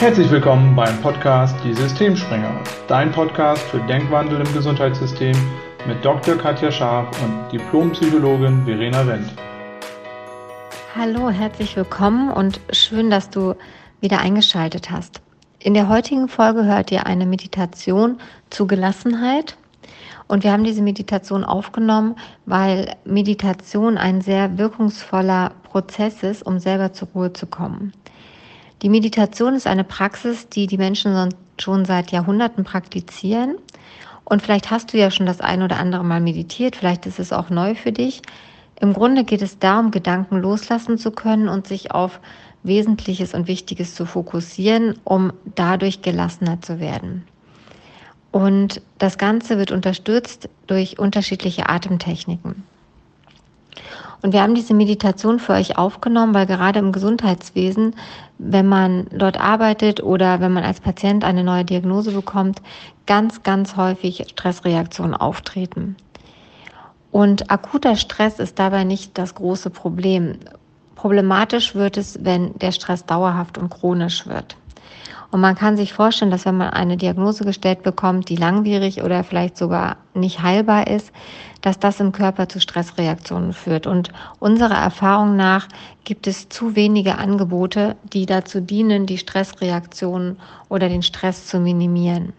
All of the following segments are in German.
Herzlich willkommen beim Podcast Die Systemspringer, dein Podcast für Denkwandel im Gesundheitssystem mit Dr. Katja Scharf und Diplompsychologin Verena Wendt. Hallo, herzlich willkommen und schön, dass du wieder eingeschaltet hast. In der heutigen Folge hört ihr eine Meditation zu Gelassenheit. Und wir haben diese Meditation aufgenommen, weil Meditation ein sehr wirkungsvoller Prozess ist, um selber zur Ruhe zu kommen. Die Meditation ist eine Praxis, die die Menschen schon seit Jahrhunderten praktizieren. Und vielleicht hast du ja schon das ein oder andere Mal meditiert, vielleicht ist es auch neu für dich. Im Grunde geht es darum, Gedanken loslassen zu können und sich auf Wesentliches und Wichtiges zu fokussieren, um dadurch gelassener zu werden. Und das Ganze wird unterstützt durch unterschiedliche Atemtechniken. Und wir haben diese Meditation für euch aufgenommen, weil gerade im Gesundheitswesen, wenn man dort arbeitet oder wenn man als Patient eine neue Diagnose bekommt, ganz, ganz häufig Stressreaktionen auftreten. Und akuter Stress ist dabei nicht das große Problem. Problematisch wird es, wenn der Stress dauerhaft und chronisch wird. Und man kann sich vorstellen, dass wenn man eine Diagnose gestellt bekommt, die langwierig oder vielleicht sogar nicht heilbar ist, dass das im Körper zu Stressreaktionen führt. Und unserer Erfahrung nach gibt es zu wenige Angebote, die dazu dienen, die Stressreaktionen oder den Stress zu minimieren.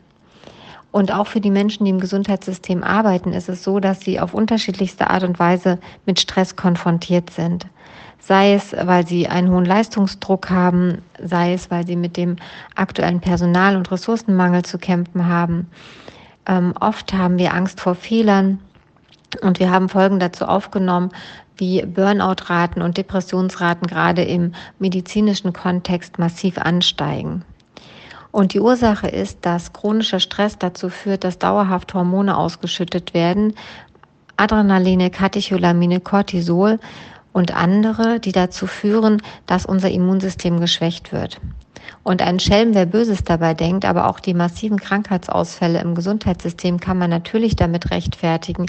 Und auch für die Menschen, die im Gesundheitssystem arbeiten, ist es so, dass sie auf unterschiedlichste Art und Weise mit Stress konfrontiert sind sei es, weil sie einen hohen Leistungsdruck haben, sei es, weil sie mit dem aktuellen Personal- und Ressourcenmangel zu kämpfen haben. Ähm, oft haben wir Angst vor Fehlern und wir haben Folgen dazu aufgenommen, wie Burnout-Raten und Depressionsraten gerade im medizinischen Kontext massiv ansteigen. Und die Ursache ist, dass chronischer Stress dazu führt, dass dauerhaft Hormone ausgeschüttet werden, Adrenaline, Katecholamine, Cortisol, und andere, die dazu führen, dass unser Immunsystem geschwächt wird. Und ein Schelm, wer Böses dabei denkt, aber auch die massiven Krankheitsausfälle im Gesundheitssystem kann man natürlich damit rechtfertigen,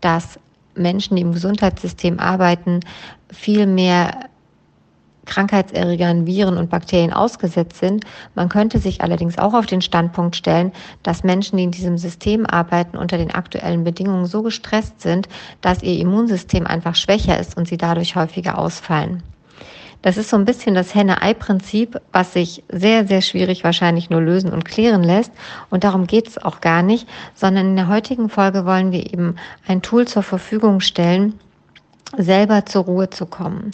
dass Menschen, die im Gesundheitssystem arbeiten, viel mehr Krankheitserregern, Viren und Bakterien ausgesetzt sind. Man könnte sich allerdings auch auf den Standpunkt stellen, dass Menschen, die in diesem System arbeiten, unter den aktuellen Bedingungen so gestresst sind, dass ihr Immunsystem einfach schwächer ist und sie dadurch häufiger ausfallen. Das ist so ein bisschen das Henne-Ei-Prinzip, was sich sehr, sehr schwierig wahrscheinlich nur lösen und klären lässt. Und darum geht es auch gar nicht, sondern in der heutigen Folge wollen wir eben ein Tool zur Verfügung stellen, selber zur Ruhe zu kommen.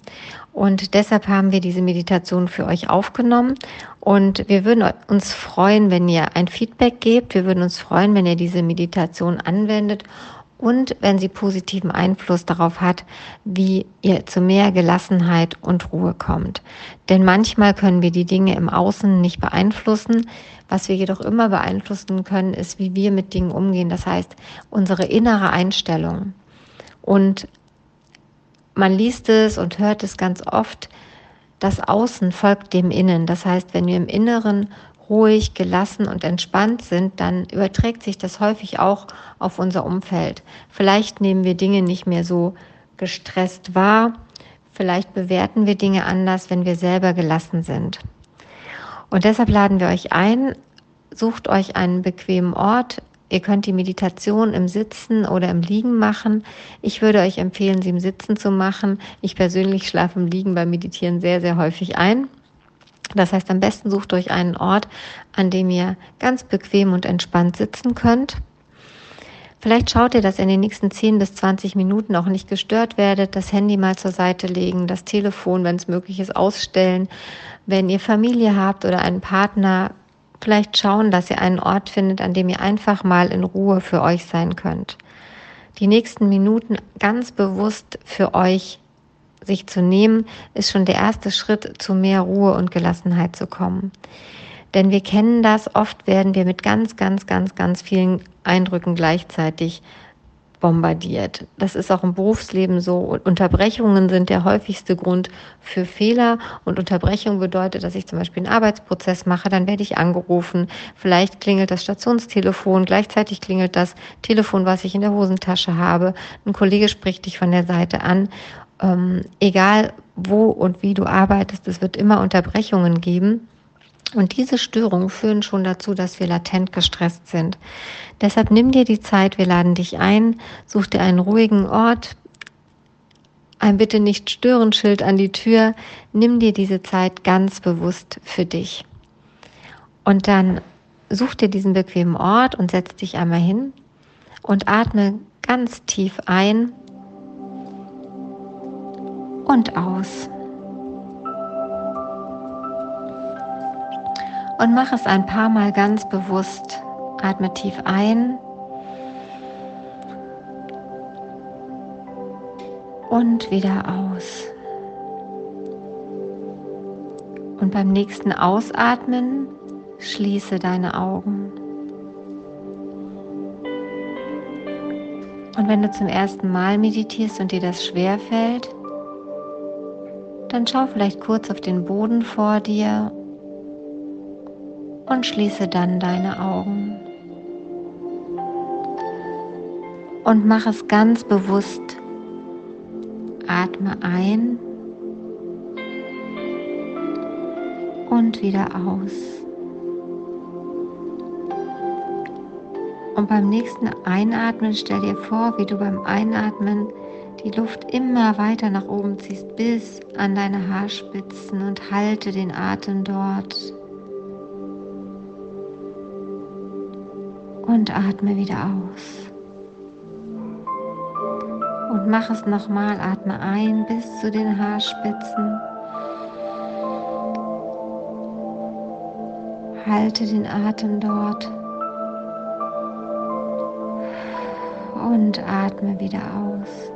Und deshalb haben wir diese Meditation für euch aufgenommen. Und wir würden uns freuen, wenn ihr ein Feedback gebt. Wir würden uns freuen, wenn ihr diese Meditation anwendet und wenn sie positiven Einfluss darauf hat, wie ihr zu mehr Gelassenheit und Ruhe kommt. Denn manchmal können wir die Dinge im Außen nicht beeinflussen. Was wir jedoch immer beeinflussen können, ist, wie wir mit Dingen umgehen. Das heißt, unsere innere Einstellung. Und man liest es und hört es ganz oft, das Außen folgt dem Innen. Das heißt, wenn wir im Inneren ruhig, gelassen und entspannt sind, dann überträgt sich das häufig auch auf unser Umfeld. Vielleicht nehmen wir Dinge nicht mehr so gestresst wahr. Vielleicht bewerten wir Dinge anders, wenn wir selber gelassen sind. Und deshalb laden wir euch ein, sucht euch einen bequemen Ort, Ihr könnt die Meditation im Sitzen oder im Liegen machen. Ich würde euch empfehlen, sie im Sitzen zu machen. Ich persönlich schlafe im Liegen beim Meditieren sehr, sehr häufig ein. Das heißt, am besten sucht euch einen Ort, an dem ihr ganz bequem und entspannt sitzen könnt. Vielleicht schaut ihr, dass ihr in den nächsten 10 bis 20 Minuten auch nicht gestört werdet, das Handy mal zur Seite legen, das Telefon, wenn es möglich ist, ausstellen. Wenn ihr Familie habt oder einen Partner, vielleicht schauen, dass ihr einen Ort findet, an dem ihr einfach mal in Ruhe für euch sein könnt. Die nächsten Minuten ganz bewusst für euch sich zu nehmen, ist schon der erste Schritt zu mehr Ruhe und Gelassenheit zu kommen. Denn wir kennen das, oft werden wir mit ganz, ganz, ganz, ganz vielen Eindrücken gleichzeitig bombardiert. Das ist auch im Berufsleben so. Unterbrechungen sind der häufigste Grund für Fehler. Und Unterbrechung bedeutet, dass ich zum Beispiel einen Arbeitsprozess mache, dann werde ich angerufen. Vielleicht klingelt das Stationstelefon, gleichzeitig klingelt das Telefon, was ich in der Hosentasche habe. Ein Kollege spricht dich von der Seite an. Ähm, egal wo und wie du arbeitest, es wird immer Unterbrechungen geben. Und diese Störungen führen schon dazu, dass wir latent gestresst sind. Deshalb nimm dir die Zeit, wir laden dich ein, such dir einen ruhigen Ort, ein Bitte nicht stören Schild an die Tür. Nimm dir diese Zeit ganz bewusst für dich. Und dann such dir diesen bequemen Ort und setz dich einmal hin und atme ganz tief ein und aus. Und mach es ein paar Mal ganz bewusst. Atme tief ein und wieder aus. Und beim nächsten Ausatmen schließe deine Augen. Und wenn du zum ersten Mal meditierst und dir das schwer fällt, dann schau vielleicht kurz auf den Boden vor dir und schließe dann deine Augen. Und mach es ganz bewusst. Atme ein und wieder aus. Und beim nächsten Einatmen stell dir vor, wie du beim Einatmen die Luft immer weiter nach oben ziehst bis an deine Haarspitzen und halte den Atem dort. Und atme wieder aus. Und mach es nochmal, atme ein bis zu den Haarspitzen. Halte den Atem dort und atme wieder aus.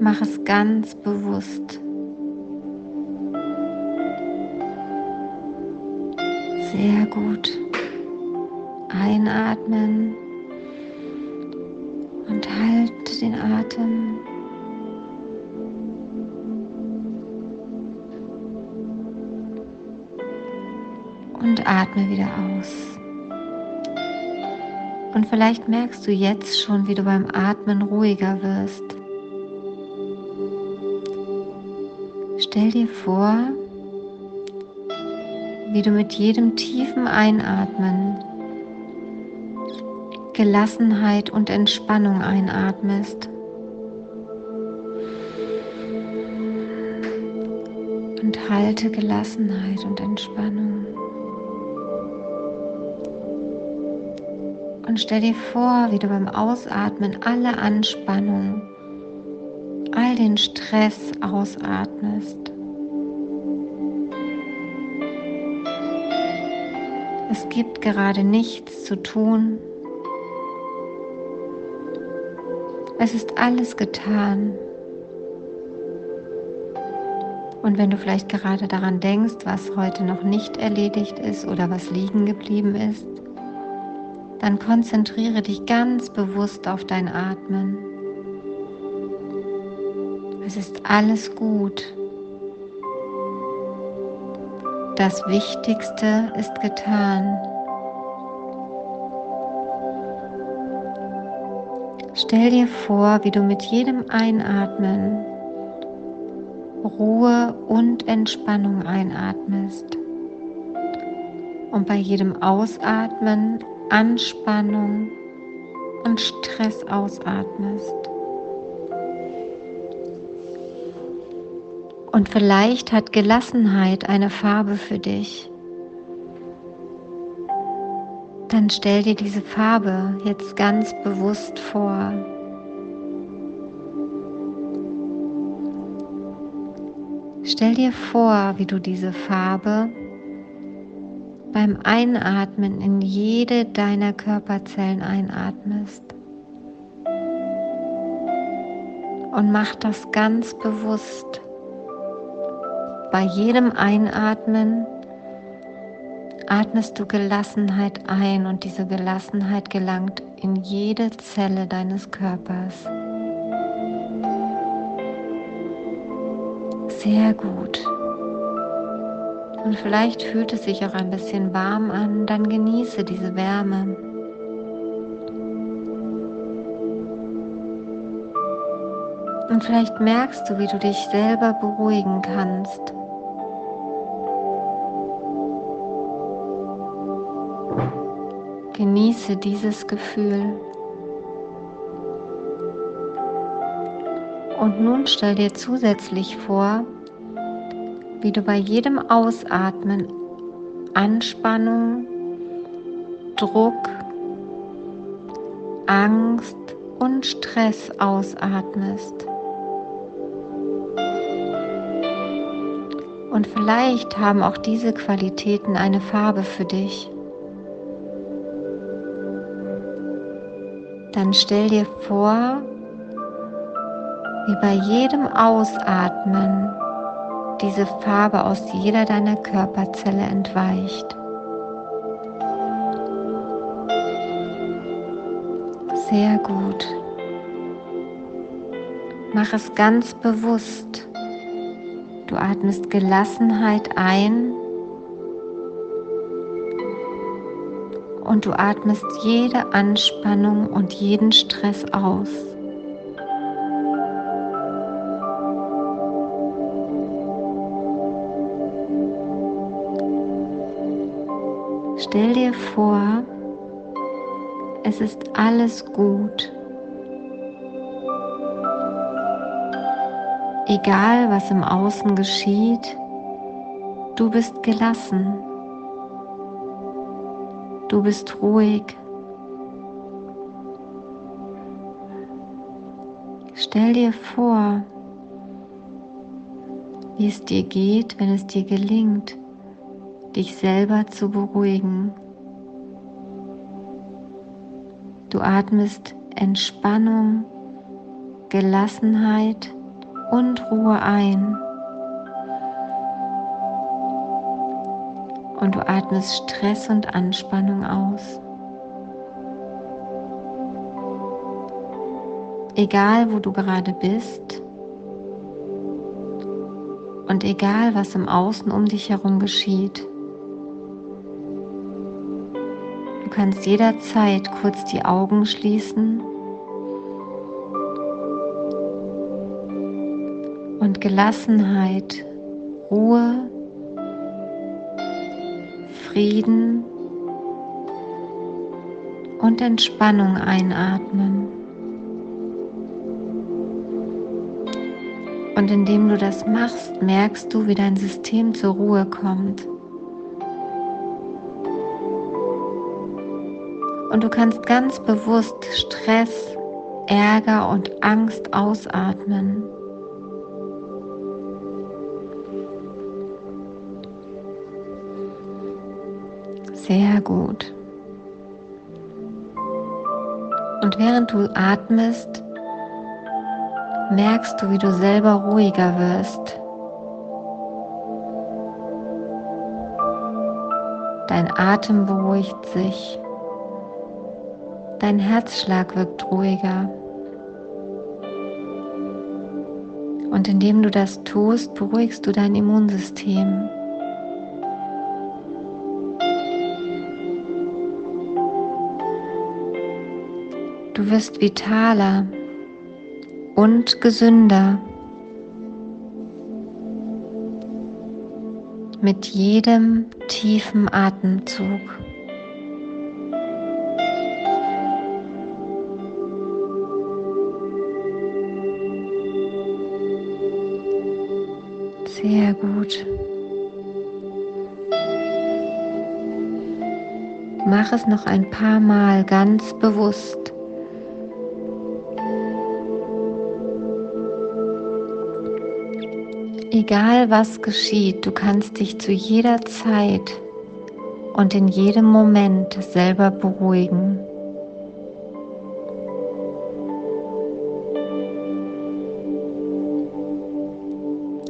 Mach es ganz bewusst. Sehr gut. Einatmen und halte den Atem. Und atme wieder aus. Und vielleicht merkst du jetzt schon, wie du beim Atmen ruhiger wirst. Stell dir vor, wie du mit jedem tiefen Einatmen Gelassenheit und Entspannung einatmest. Und halte Gelassenheit und Entspannung. Und stell dir vor, wie du beim Ausatmen alle Anspannung, all den Stress ausatmest. Es gibt gerade nichts zu tun. Es ist alles getan. Und wenn du vielleicht gerade daran denkst, was heute noch nicht erledigt ist oder was liegen geblieben ist, dann konzentriere dich ganz bewusst auf dein Atmen. Es ist alles gut. Das Wichtigste ist getan. Stell dir vor, wie du mit jedem Einatmen Ruhe und Entspannung einatmest und bei jedem Ausatmen Anspannung und Stress ausatmest. Und vielleicht hat Gelassenheit eine Farbe für dich. Dann stell dir diese Farbe jetzt ganz bewusst vor. Stell dir vor, wie du diese Farbe beim Einatmen in jede deiner Körperzellen einatmest. Und mach das ganz bewusst. Bei jedem Einatmen atmest du Gelassenheit ein und diese Gelassenheit gelangt in jede Zelle deines Körpers. Sehr gut. Und vielleicht fühlt es sich auch ein bisschen warm an, dann genieße diese Wärme. Und vielleicht merkst du, wie du dich selber beruhigen kannst. Genieße dieses Gefühl. Und nun stell dir zusätzlich vor, wie du bei jedem Ausatmen Anspannung, Druck, Angst und Stress ausatmest. Und vielleicht haben auch diese Qualitäten eine Farbe für dich. Dann stell dir vor, wie bei jedem Ausatmen diese Farbe aus jeder deiner Körperzelle entweicht. Sehr gut. Mach es ganz bewusst. Atmest Gelassenheit ein und du atmest jede Anspannung und jeden Stress aus. Stell dir vor, es ist alles gut. Egal was im Außen geschieht, du bist gelassen. Du bist ruhig. Stell dir vor, wie es dir geht, wenn es dir gelingt, dich selber zu beruhigen. Du atmest Entspannung, Gelassenheit und Ruhe ein. Und du atmest Stress und Anspannung aus. Egal wo du gerade bist und egal was im Außen um dich herum geschieht. kannst jederzeit kurz die Augen schließen Gelassenheit, Ruhe, Frieden und Entspannung einatmen. Und indem du das machst, merkst du, wie dein System zur Ruhe kommt. Und du kannst ganz bewusst Stress, Ärger und Angst ausatmen. Sehr gut. Und während du atmest, merkst du, wie du selber ruhiger wirst. Dein Atem beruhigt sich. Dein Herzschlag wirkt ruhiger. Und indem du das tust, beruhigst du dein Immunsystem. Du wirst vitaler und gesünder mit jedem tiefen Atemzug. Sehr gut. Mach es noch ein paar Mal ganz bewusst. Egal was geschieht, du kannst dich zu jeder Zeit und in jedem Moment selber beruhigen.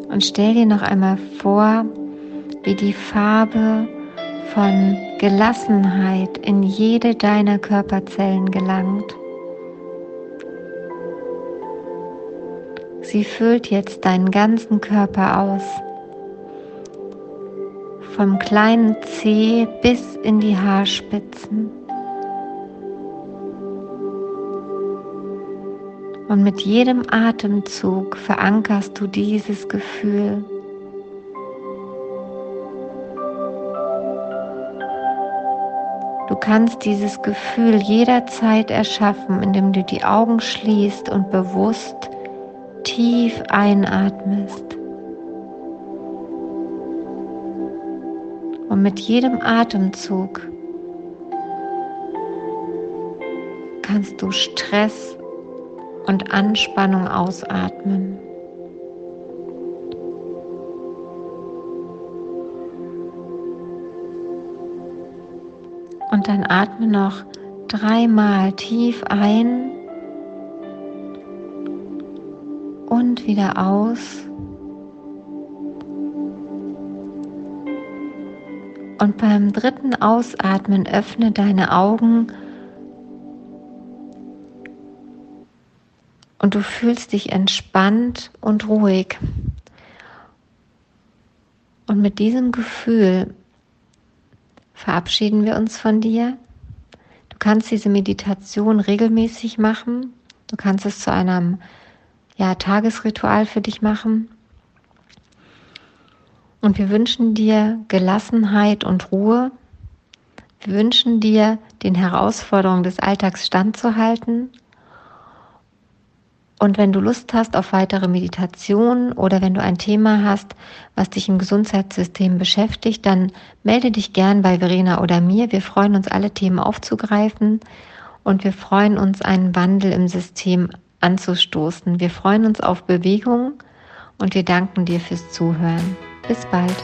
Und stell dir noch einmal vor, wie die Farbe von Gelassenheit in jede deiner Körperzellen gelangt. Sie füllt jetzt deinen ganzen Körper aus. Vom kleinen Zeh bis in die Haarspitzen. Und mit jedem Atemzug verankerst du dieses Gefühl. Du kannst dieses Gefühl jederzeit erschaffen, indem du die Augen schließt und bewusst tief einatmest. Und mit jedem Atemzug kannst du Stress und Anspannung ausatmen. Und dann atme noch dreimal tief ein wieder aus. Und beim dritten Ausatmen öffne deine Augen und du fühlst dich entspannt und ruhig. Und mit diesem Gefühl verabschieden wir uns von dir. Du kannst diese Meditation regelmäßig machen. Du kannst es zu einem ja, Tagesritual für dich machen. Und wir wünschen dir Gelassenheit und Ruhe. Wir wünschen dir, den Herausforderungen des Alltags standzuhalten und wenn du Lust hast auf weitere Meditationen oder wenn du ein Thema hast, was dich im Gesundheitssystem beschäftigt, dann melde dich gern bei Verena oder mir. Wir freuen uns, alle Themen aufzugreifen und wir freuen uns, einen Wandel im System anzustoßen. Wir freuen uns auf Bewegung und wir danken dir fürs Zuhören. Bis bald.